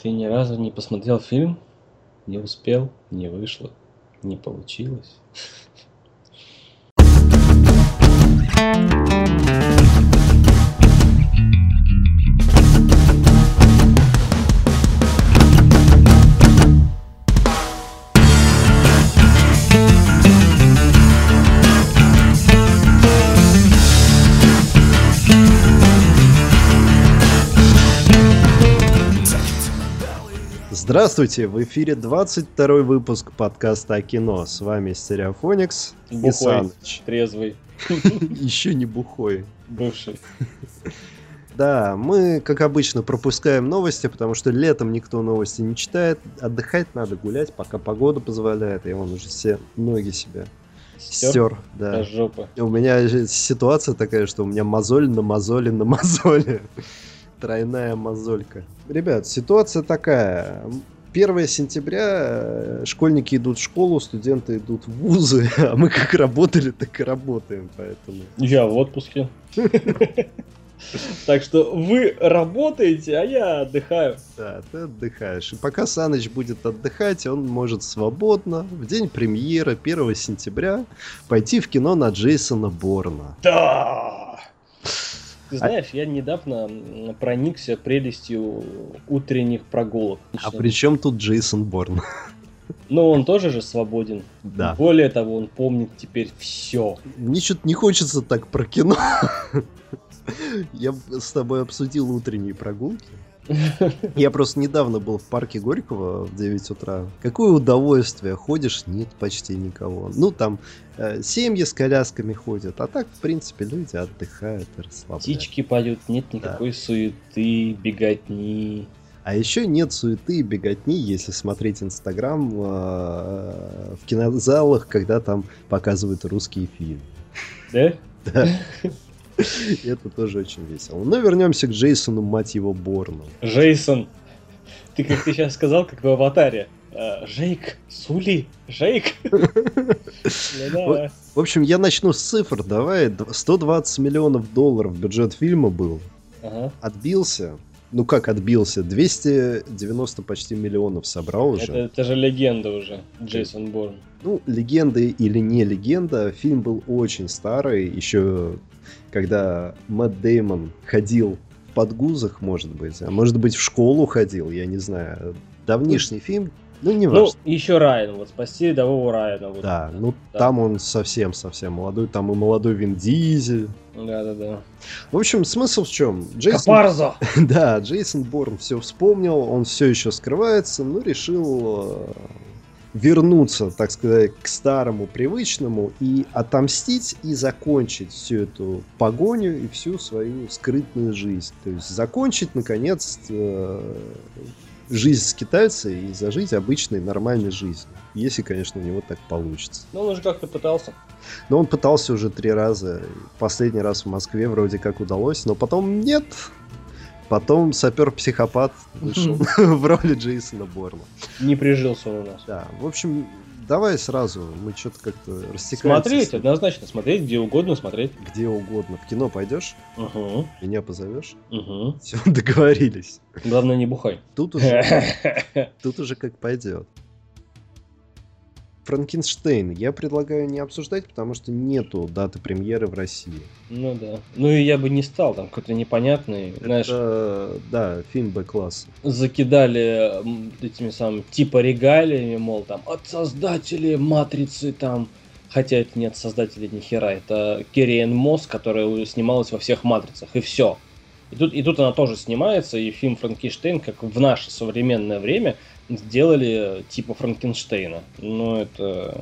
Ты ни разу не посмотрел фильм? Не успел, не вышло, не получилось. Здравствуйте, в эфире 22 выпуск подкаста о кино. С вами Стереофоникс и Бухой, Саныч. трезвый, Еще не бухой. бывший. Да, мы, как обычно, пропускаем новости, потому что летом никто новости не читает. Отдыхать надо, гулять, пока погода позволяет. И он уже все ноги себе Стер Да. жопы. У меня ситуация такая, что у меня мозоль на мозоли на мозоли. Тройная мозолька. Ребят, ситуация такая. 1 сентября э, школьники идут в школу, студенты идут в вузы, а мы как работали, так и работаем, поэтому... Я в отпуске. Так что вы работаете, а я отдыхаю. Да, ты отдыхаешь. И пока Саныч будет отдыхать, он может свободно в день премьеры 1 сентября пойти в кино на Джейсона Борна. Да! Ты знаешь, я недавно проникся прелестью утренних прогулок. А при чем тут Джейсон Борн? Но он тоже же свободен. Да. Более того, он помнит теперь все. Мне что-то не хочется так про кино. Я с тобой обсудил утренние прогулки. Я просто недавно был в парке Горького в 9 утра. Какое удовольствие. Ходишь, нет почти никого. Ну, там э, семьи с колясками ходят. А так, в принципе, люди отдыхают и расслабляются. Птички поют, нет никакой суеты, беготни. А еще нет суеты и беготни, если смотреть Инстаграм э, в кинозалах, когда там показывают русские фильмы. Да? Да. Это тоже очень весело. Но вернемся к Джейсону, мать его, Борну. Джейсон. Ты как ты сейчас сказал, как в аватаре. А, Жейк, Сули, Жейк. В общем, я начну с цифр. Давай, Д- 120 миллионов долларов бюджет фильма был. Отбился. Ну как отбился? 290 почти миллионов собрал уже. Это, это же легенда уже, Джейсон Борн. Ну, легенда или не легенда, фильм был очень старый, еще когда Мэтт Деймон ходил в подгузах, может быть, а может быть в школу ходил, я не знаю. Давнишний фильм, ну не Ну, важно. еще Райан, вот спасти рядового Райана. Вот. Да, ну Да. там он совсем-совсем молодой, там и молодой Вин Дизель. Да-да-да. В общем, смысл в чем? Джейсон, Капарзо! да, Джейсон Борн все вспомнил, он все еще скрывается, но решил э, вернуться, так сказать, к старому привычному и отомстить и закончить всю эту погоню и всю свою скрытную жизнь. То есть закончить, наконец, э, жизнь скитальца и зажить обычной нормальной жизнью. Если, конечно, у него так получится. Ну, он уже как-то пытался. Но он пытался уже три раза. Последний раз в Москве вроде как удалось, но потом нет. Потом сапер-психопат вышел в роли Джейсона Борна. Не прижился он у нас. Да, в общем, давай сразу, мы что-то как-то растекаемся. Смотреть, однозначно смотреть, где угодно смотреть. Где угодно. В кино пойдешь, Угу, меня позовешь. угу. Все, договорились. Главное, не бухай. Тут уже, тут уже как пойдет. Франкенштейн я предлагаю не обсуждать, потому что нету даты премьеры в России. Ну да. Ну и я бы не стал, там какой-то непонятный, знаешь, Это, да, фильм Б-класса. закидали этими самыми типа регалиями, мол, там от создателей матрицы там. Хотя это не от создателей ни хера, это Керриен Мосс, которая снималась во всех матрицах, и все. И тут, и тут она тоже снимается, и фильм Франкенштейн, как в наше современное время, сделали типа Франкенштейна. Ну, это...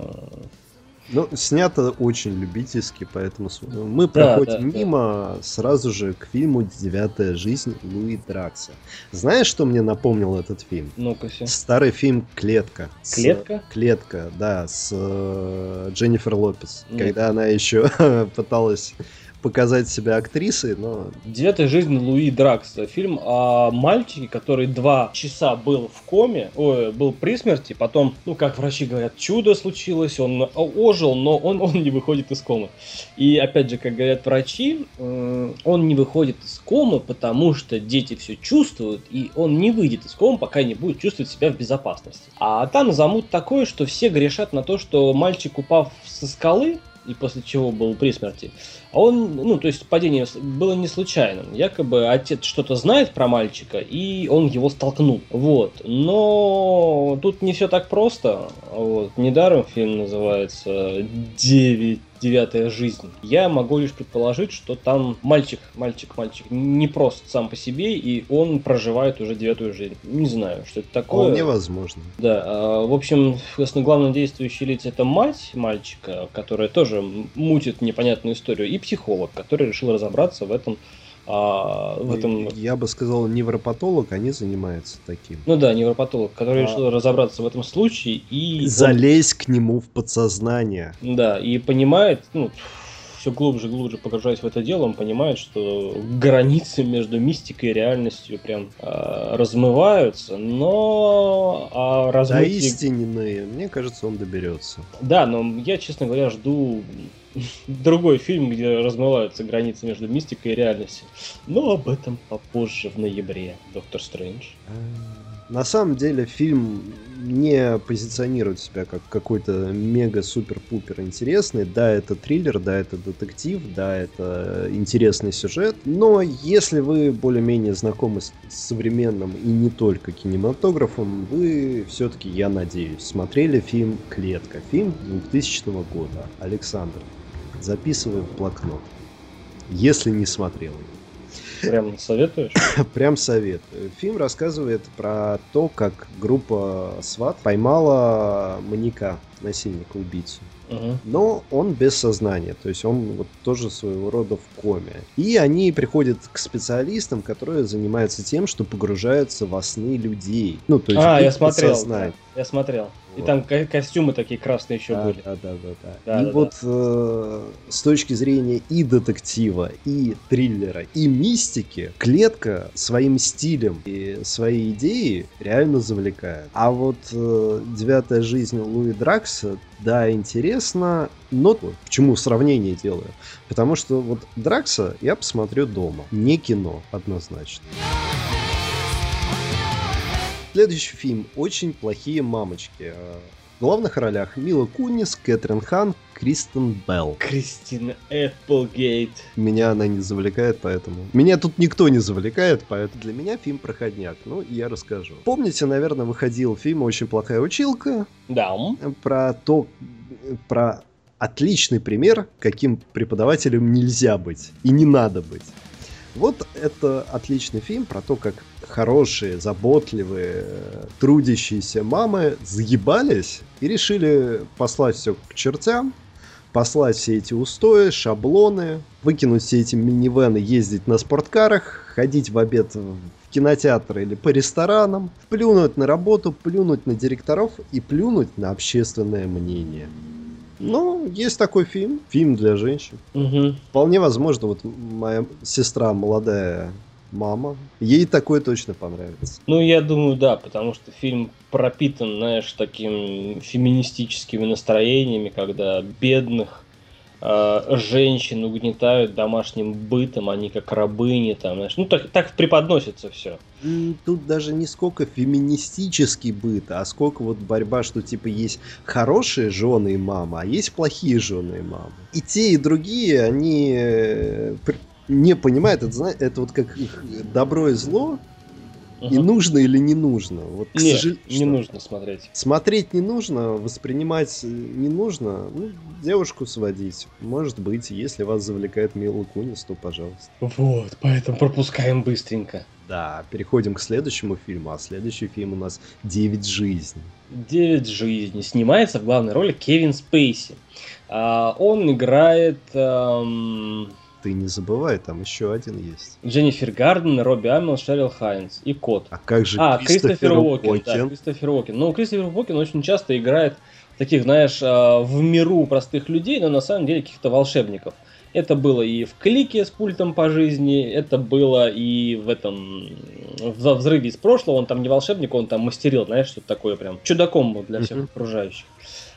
Ну, снято очень любительски, поэтому мы Да, проходим да, да. мимо сразу же к фильму «Девятая жизнь» Луи Дракса. Знаешь, что мне напомнил этот фильм? Ну-ка. Старый фильм «Клетка». С- Клетка? «Клетка», да, с э, Дженнифер Лопес. Нет. Когда она еще пыталась показать себя актрисой, но... «Девятая жизнь Луи Дракса». Фильм о мальчике, который два часа был в коме, ой, был при смерти, потом, ну, как врачи говорят, чудо случилось, он ожил, но он, он не выходит из комы. И, опять же, как говорят врачи, он не выходит из комы, потому что дети все чувствуют, и он не выйдет из комы, пока не будет чувствовать себя в безопасности. А там замут такой, что все грешат на то, что мальчик, упав со скалы, и после чего был при смерти. А он, ну, то есть падение было не случайным. Якобы отец что-то знает про мальчика, и он его столкнул. Вот. Но тут не все так просто. Вот. Недаром фильм называется «Девять девятая жизнь. Я могу лишь предположить, что там мальчик, мальчик, мальчик не просто сам по себе, и он проживает уже девятую жизнь. Не знаю, что это такое. Вполне возможно. Да, а, в общем, главное действующее лицо это мать мальчика, которая тоже мутит непонятную историю, и психолог, который решил разобраться в этом а, в этом... Я бы сказал, невропатолог, они занимаются таким. Ну да, невропатолог, который а... решил разобраться в этом случае и... Залезть он... к нему в подсознание. Да, и понимает, ну, все глубже и глубже погружаясь в это дело, он понимает, что границы между мистикой и реальностью прям э, размываются, но а размытие... Да, истинные, мне кажется, он доберется. Да, но я, честно говоря, жду другой фильм, где размываются границы между мистикой и реальностью. Но об этом попозже, в ноябре, Доктор Стрэндж. А, на самом деле фильм не позиционирует себя как какой-то мега-супер-пупер интересный. Да, это триллер, да, это детектив, да, это интересный сюжет. Но если вы более-менее знакомы с современным и не только кинематографом, вы все-таки, я надеюсь, смотрели фильм «Клетка». Фильм 2000 года. Александр, записываю в блокнот. Если не смотрел его. Прям советуешь? Прям советую. Фильм рассказывает про то, как группа СВАТ поймала маньяка, насильника, убийцу. Угу. Но он без сознания, то есть он вот тоже своего рода в коме. И они приходят к специалистам, которые занимаются тем, что погружаются во сны людей. Ну, то есть а, я смотрел. Я смотрел. И там ко- костюмы такие красные еще да, были. Да, да, да, да. да и да, вот да. Э, с точки зрения и детектива, и триллера, и мистики, клетка своим стилем и своей идеей реально завлекает. А вот э, девятая жизнь Луи Дракса, да, интересно, но почему сравнение делаю? Потому что вот Дракса я посмотрю дома, не кино, однозначно. Следующий фильм «Очень плохие мамочки». В главных ролях Мила Кунис, Кэтрин Хан, Кристен Белл. Кристина Эпплгейт. Меня она не завлекает, поэтому... Меня тут никто не завлекает, поэтому для меня фильм проходняк. Ну, я расскажу. Помните, наверное, выходил фильм «Очень плохая училка»? Да. Про то... Про отличный пример, каким преподавателем нельзя быть и не надо быть. Вот это отличный фильм про то, как хорошие, заботливые, трудящиеся мамы заебались и решили послать все к чертям, послать все эти устои, шаблоны, выкинуть все эти минивены, ездить на спорткарах, ходить в обед в кинотеатр или по ресторанам, плюнуть на работу, плюнуть на директоров и плюнуть на общественное мнение. Ну, есть такой фильм, фильм для женщин. Угу. Вполне возможно, вот моя сестра молодая мама, ей такое точно понравится. Ну, я думаю, да, потому что фильм пропитан, знаешь, такими феминистическими настроениями, когда бедных э, женщин угнетают домашним бытом, они как рабыни, там, знаешь, ну так, так преподносится все. Тут даже не сколько феминистический быт, а сколько вот борьба, что типа есть хорошие жены и мама, а есть плохие жены и мамы. И те, и другие, они э, не понимают, это, это вот как добро и зло, Угу. И нужно или не нужно? Вот, Нет, сожал... не что? нужно смотреть. Смотреть не нужно, воспринимать не нужно. Ну, девушку сводить. Может быть, если вас завлекает Мила Кунис, то пожалуйста. Вот, поэтому пропускаем быстренько. Да, переходим к следующему фильму. А следующий фильм у нас «Девять жизней». «Девять жизней». Снимается в главной роли Кевин Спейси. А, он играет... Эм ты не забывай, там еще один есть. Дженнифер Гарден, Робби Амел, Шерил Хайнс и Кот. А как же а, Кристофер Уокен? Уокен? Да, Кристофер Уокен. Ну, Кристофер Уокен очень часто играет таких, знаешь, а, в миру простых людей, но на самом деле каких-то волшебников. Это было и в клике с пультом по жизни, это было и в этом в взрыве из прошлого. Он там не волшебник, он там мастерил, знаешь, что такое прям чудаком был для всех окружающих.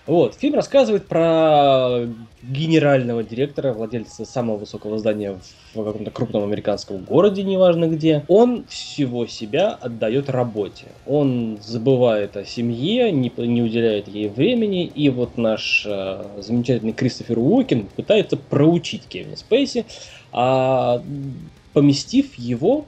Вот. Фильм рассказывает про генерального директора, владельца самого высокого здания в каком-то крупном американском городе, неважно где. Он всего себя отдает работе. Он забывает о семье, не, не уделяет ей времени. И вот наш э, замечательный Кристофер Уокен пытается проучить Кевина Спейси, а, поместив его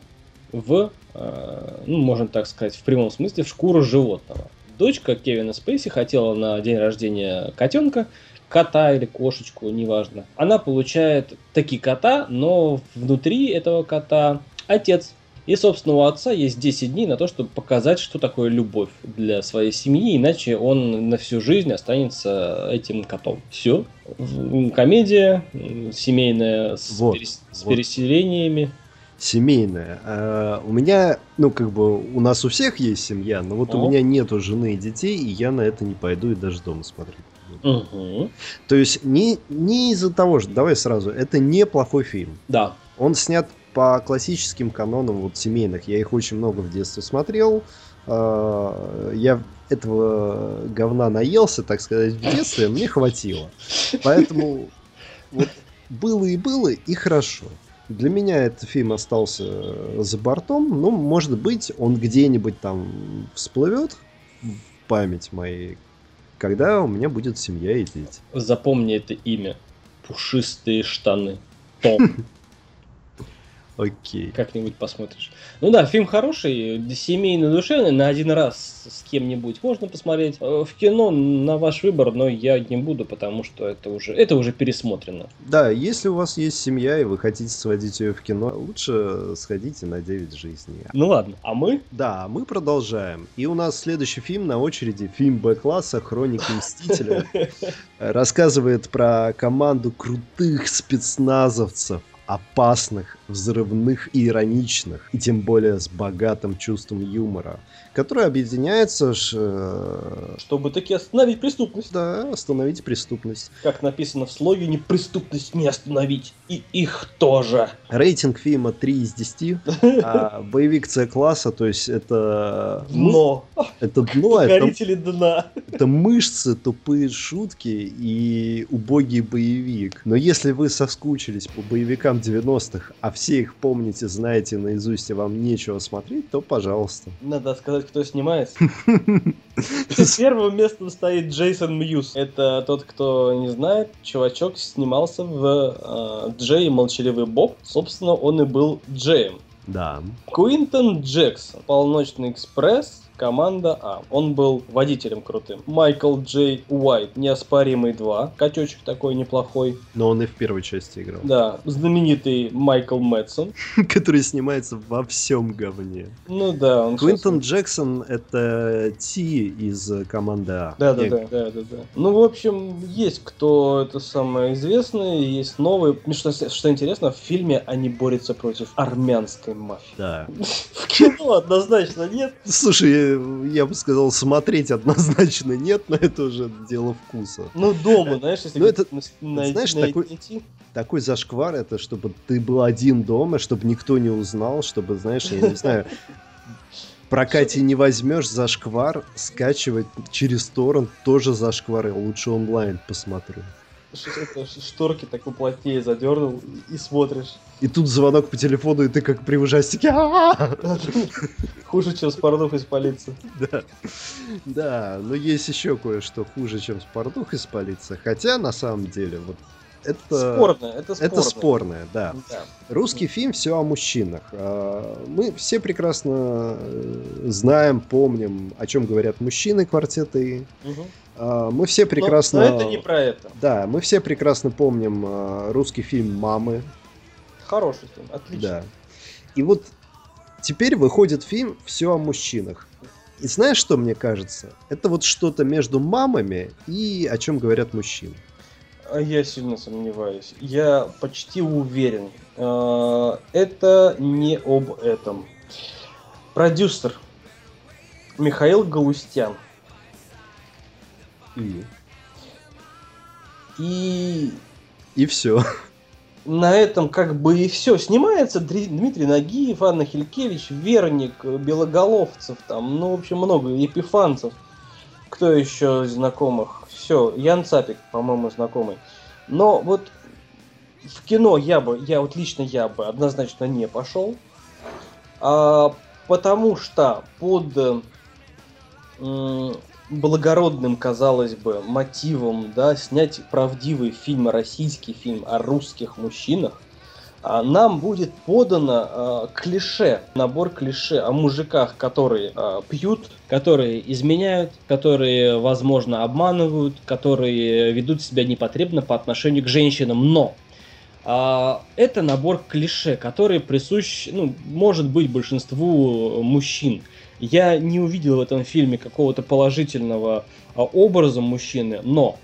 в, э, ну, можно так сказать, в прямом смысле, в шкуру животного дочка Кевина Спейси хотела на день рождения котенка, кота или кошечку, неважно. Она получает таки кота, но внутри этого кота отец. И, собственно, у отца есть 10 дней на то, чтобы показать, что такое любовь для своей семьи, иначе он на всю жизнь останется этим котом. Все. Комедия семейная с, вот, перес... вот. с переселениями семейная. А у меня, ну, как бы, у нас у всех есть семья, но вот О. у меня нету жены и детей, и я на это не пойду и даже дома смотреть. Угу. То есть не, не из-за того, что, давай сразу, это не плохой фильм. Да. Он снят по классическим канонам вот семейных. Я их очень много в детстве смотрел. А, я этого говна наелся, так сказать, в детстве, мне хватило. Поэтому вот было и было, и хорошо. Для меня этот фильм остался э, за бортом. Ну, может быть, он где-нибудь там всплывет в память моей, когда у меня будет семья и дети. Запомни это имя. Пушистые штаны. Том. Окей. Как-нибудь посмотришь. Ну да, фильм хороший, семейный, душевный, на один раз с кем-нибудь можно посмотреть. Э, в кино на ваш выбор, но я не буду, потому что это уже, это уже пересмотрено. Да, если у вас есть семья и вы хотите сводить ее в кино, лучше сходите на 9 жизней. Ну ладно, а мы? Да, мы продолжаем. И у нас следующий фильм на очереди, фильм Б-класса «Хроники Мстителя». Рассказывает про команду крутых спецназовцев, опасных, взрывных и ироничных, и тем более с богатым чувством юмора, которое объединяется... Ш... Э, Чтобы таки остановить преступность. Да, остановить преступность. Как написано в слоге, преступность не остановить, и их тоже. Рейтинг фильма 3 из 10, а боевик С-класса, то есть это... Дно. Это дно. Покорители это... дна. Это мышцы, тупые шутки и убогий боевик. Но если вы соскучились по боевикам 90-х, а все их помните, знаете наизусть, и вам нечего смотреть, то пожалуйста. Надо сказать, кто снимает. Первым местом стоит Джейсон Мьюз. Это тот, кто не знает, чувачок снимался в э, Джей Молчаливый Боб. Собственно, он и был Джеем. Да. Куинтон Джексон. Полночный экспресс команда А. Он был водителем крутым. Майкл Джей Уайт, неоспоримый 2. Качочек такой неплохой. Но он и в первой части играл. Да, знаменитый Майкл Мэтсон. Который снимается во всем говне. Ну да. Он сейчас... Джексон это Ти из команды А. Да, да, да, да, да, да. Ну, в общем, есть кто это самое известное, есть новые. Ну, что, что интересно, в фильме они борются против армянской мафии. Да. В кино однозначно нет. Слушай, я бы сказал, смотреть однозначно нет, но это уже дело вкуса. Ну, дома, знаешь, если ну, это, найти, знаешь, найти, такой, такой зашквар, это чтобы ты был один дома, чтобы никто не узнал, чтобы, знаешь, я не знаю, прокате не возьмешь зашквар, скачивать через торрент тоже зашквары, лучше онлайн посмотрю шторки так поплотнее задернул и смотришь. И тут звонок по телефону, и ты как при ужастике. Хуже, чем с порнух из полиции. Да. Да, но есть еще кое-что хуже, чем с порнух из полиции. Хотя, на самом деле, вот это... Спорное, это спорное. Это спорное, да. да. Русский фильм все о мужчинах. А, мы все прекрасно э, знаем, помним, о чем говорят мужчины квартеты. Угу. Мы все прекрасно... Но, но это не про это. Да, мы все прекрасно помним а, русский фильм «Мамы». Хороший фильм, отлично. Да. И вот теперь выходит фильм «Все о мужчинах». И знаешь, что мне кажется? Это вот что-то между мамами и о чем говорят мужчины. А я сильно сомневаюсь. Я почти уверен. А, это не об этом. Продюсер Михаил Галустян – и? И... И все. на этом как бы и все. Снимается Дмитрий Нагиев, Анна Хилькевич, Верник, Белоголовцев, там, ну, в общем, много, Епифанцев. Кто еще из знакомых? Все, Ян Цапик, по-моему, знакомый. Но вот в кино я бы, я вот лично я бы однозначно не пошел, а, потому что под благородным, казалось бы, мотивом, да, снять правдивый фильм, российский фильм о русских мужчинах, а, нам будет подано э, клише, набор клише о мужиках, которые э, пьют, которые изменяют, которые, возможно, обманывают, которые ведут себя непотребно по отношению к женщинам. Но э, это набор клише, который присущ, ну, может быть, большинству мужчин. Я не увидел в этом фильме какого-то положительного а, образа мужчины, но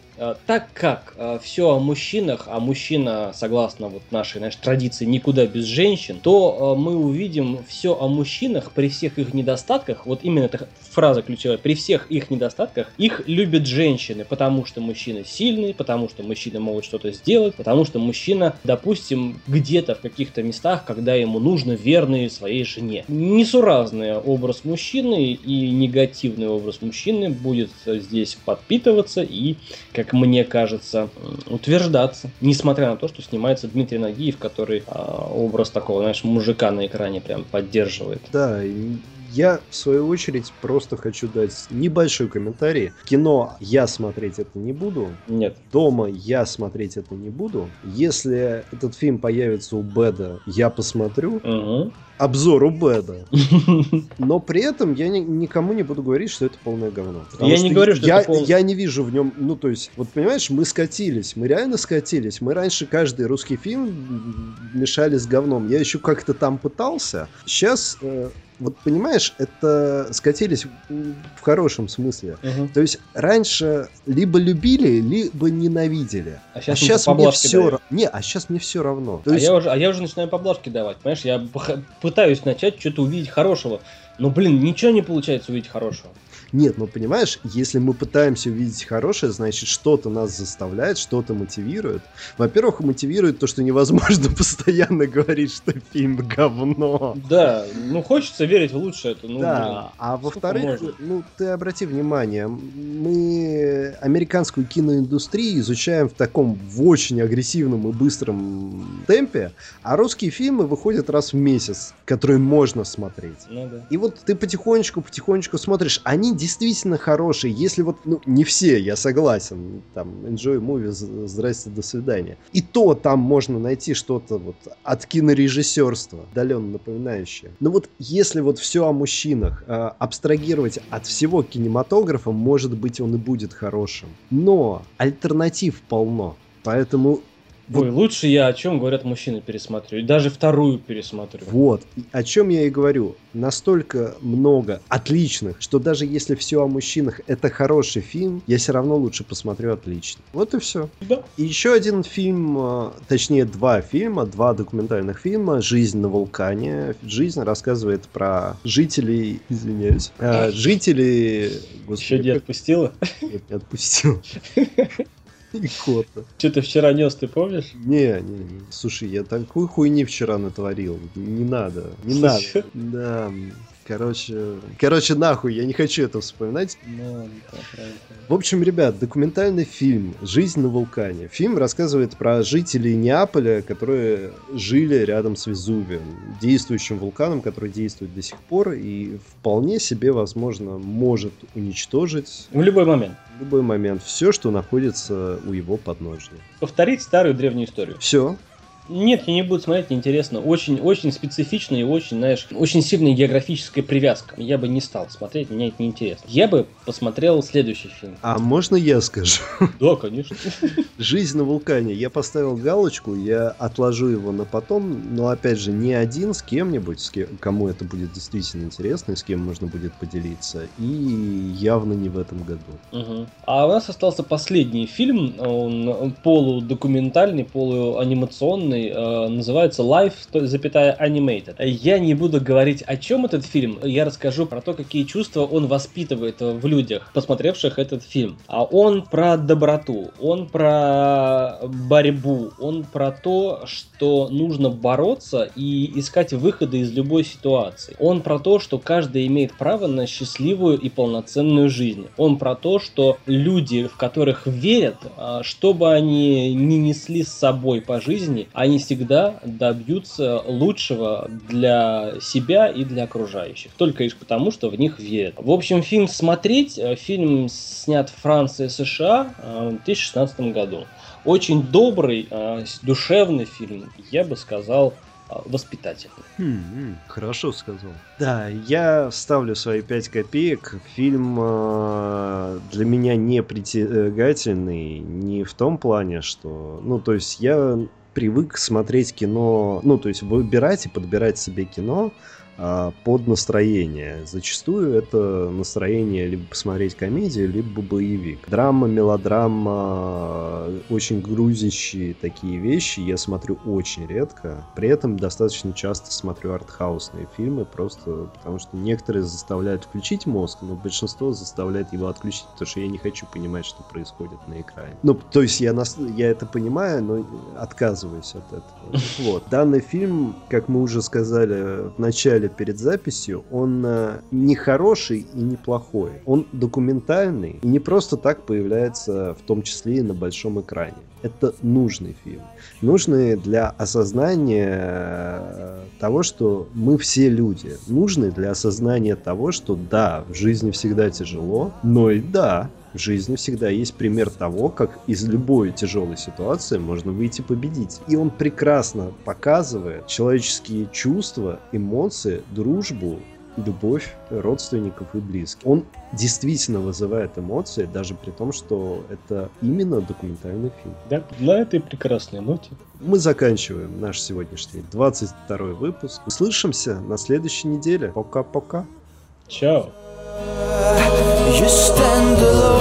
так как а, все о мужчинах, а мужчина, согласно вот нашей, нашей традиции, никуда без женщин, то мы увидим все о мужчинах при всех их недостатках, вот именно эта фраза ключевая, при всех их недостатках, их любят женщины, потому что мужчина сильный, потому что мужчина могут что-то сделать, потому что мужчина, допустим, где-то в каких-то местах, когда ему нужно верный своей жене. Несуразный образ мужчины и негативный образ мужчины будет здесь подпитываться и, как мне кажется, утверждаться, несмотря на то, что снимается Дмитрий Нагиев, который а, образ такого, знаешь, мужика на экране прям поддерживает. Да, я, в свою очередь, просто хочу дать небольшой комментарий. Кино я смотреть это не буду. Нет. Дома я смотреть это не буду. Если этот фильм появится у Беда, я посмотрю. Угу. Обзор у Беда. Но при этом я ни, никому не буду говорить, что это полное говно. Я не говорю, что я, это полное... Я не вижу в нем... Ну, то есть, вот понимаешь, мы скатились. Мы реально скатились. Мы раньше каждый русский фильм мешали с говном. Я еще как-то там пытался. Сейчас э, вот понимаешь, это скатились в хорошем смысле. Угу. То есть раньше либо любили, либо ненавидели. А сейчас, а сейчас мне все равно. Не, а сейчас мне все равно. То а, есть... я уже, а я уже начинаю поблажки давать. Понимаешь, я пытаюсь начать что-то увидеть хорошего. Но, блин, ничего не получается увидеть хорошего. Нет, ну понимаешь, если мы пытаемся увидеть хорошее, значит что-то нас заставляет, что-то мотивирует. Во-первых, мотивирует то, что невозможно постоянно говорить, что фильм говно. Да, ну хочется верить в лучшее. Это, ну, да, блин, а во-вторых, ну ты обрати внимание, мы американскую киноиндустрию изучаем в таком в очень агрессивном и быстром темпе, а русские фильмы выходят раз в месяц, которые можно смотреть. Ну, да. И вот ты потихонечку, потихонечку смотришь, они действительно хорошие, если вот, ну, не все, я согласен, там, enjoy movie, здрасте, до свидания. И то там можно найти что-то вот от кинорежиссерства, отдаленно напоминающее. Но вот если вот все о мужчинах э, абстрагировать от всего кинематографа, может быть, он и будет хорошим. Но альтернатив полно. Поэтому. Ой, лучше я о чем говорят мужчины пересмотрю. И даже вторую пересмотрю. Вот. О чем я и говорю. Настолько много отличных, что даже если все о мужчинах это хороший фильм, я все равно лучше посмотрю отлично. Вот и все. Да. И еще один фильм, а, точнее два фильма, два документальных фильма «Жизнь на вулкане». «Жизнь» рассказывает про жителей, извиняюсь, а, жителей... Господи, еще не отпустила? Нет, не отпустила. Икота. Что ты вчера нес, ты помнишь? Не, не, не. Слушай, я такой хуйни вчера натворил. Не надо. Не надо. Да. Короче, короче, нахуй, я не хочу это вспоминать. Ну, в общем, ребят, документальный фильм «Жизнь на вулкане». Фильм рассказывает про жителей Неаполя, которые жили рядом с Везувием, действующим вулканом, который действует до сих пор и вполне себе, возможно, может уничтожить... В любой момент. В любой момент. Все, что находится у его подножия. Повторить старую древнюю историю. Все. Нет, я не буду смотреть, неинтересно. Очень, очень специфично и очень, знаешь, очень сильная географическая привязка. Я бы не стал смотреть, мне это неинтересно. Я бы посмотрел следующий фильм. А можно я скажу? Да, конечно. «Жизнь на вулкане». Я поставил галочку, я отложу его на потом, но опять же не один, с кем-нибудь, с кем, кому это будет действительно интересно и с кем можно будет поделиться. И явно не в этом году. Угу. А у нас остался последний фильм, он полудокументальный, полуанимационный, классный, э, называется Life, запятая Animated. Я не буду говорить, о чем этот фильм, я расскажу про то, какие чувства он воспитывает в людях, посмотревших этот фильм. А он про доброту, он про борьбу, он про то, что нужно бороться и искать выходы из любой ситуации. Он про то, что каждый имеет право на счастливую и полноценную жизнь. Он про то, что люди, в которых верят, а, что бы они ни несли с собой по жизни, они всегда добьются лучшего для себя и для окружающих. Только лишь потому, что в них верят. В общем, фильм смотреть. Э, фильм снят в Франции и США э, в 2016 году. Очень добрый, э, душевный фильм, я бы сказал, воспитательный. Хм, хорошо сказал. Да, я ставлю свои 5 копеек. Фильм э, для меня не притягательный не в том плане, что... Ну, то есть я привык смотреть кино, ну, то есть выбирать и подбирать себе кино, под настроение. Зачастую это настроение либо посмотреть комедию, либо боевик. Драма, мелодрама, очень грузящие такие вещи я смотрю очень редко. При этом достаточно часто смотрю артхаусные фильмы, просто потому что некоторые заставляют включить мозг, но большинство заставляет его отключить, потому что я не хочу понимать, что происходит на экране. Ну, то есть я, нас... я это понимаю, но отказываюсь от этого. Вот. Данный фильм, как мы уже сказали в начале говорили перед записью, он э, не хороший и не плохой. Он документальный и не просто так появляется в том числе и на большом экране. Это нужный фильм. Нужный для осознания э, того, что мы все люди. Нужный для осознания того, что да, в жизни всегда тяжело, но и да, в жизни всегда есть пример того, как из любой тяжелой ситуации можно выйти победить. И он прекрасно показывает человеческие чувства, эмоции, дружбу, любовь родственников и близких. Он действительно вызывает эмоции, даже при том, что это именно документальный фильм. Да, на этой прекрасной ноте. Мы заканчиваем наш сегодняшний 22 выпуск. Услышимся на следующей неделе. Пока-пока. Чао. You stand alone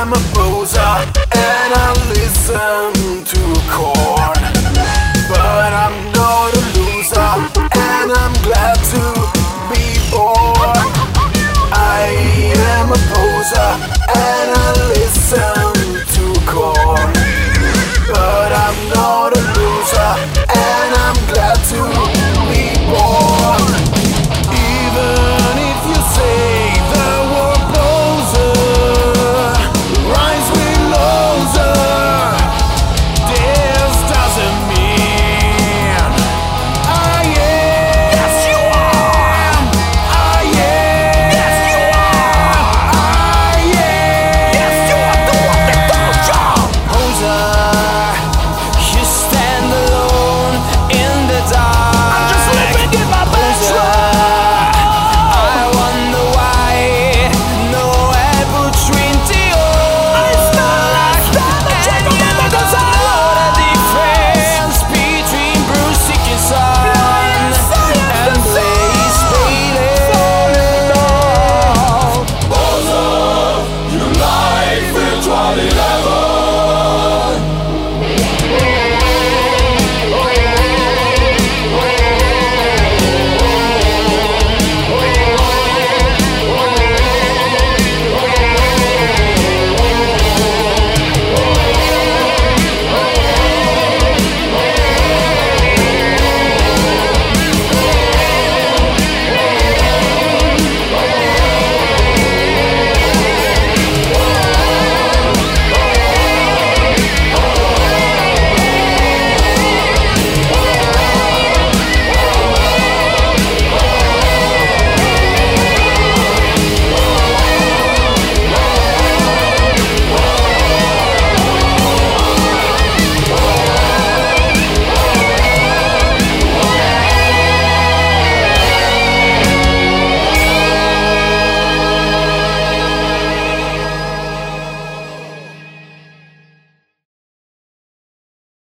am a poser and I listen to corn. But I'm not a loser and I'm glad to be born. I am a poser and I listen.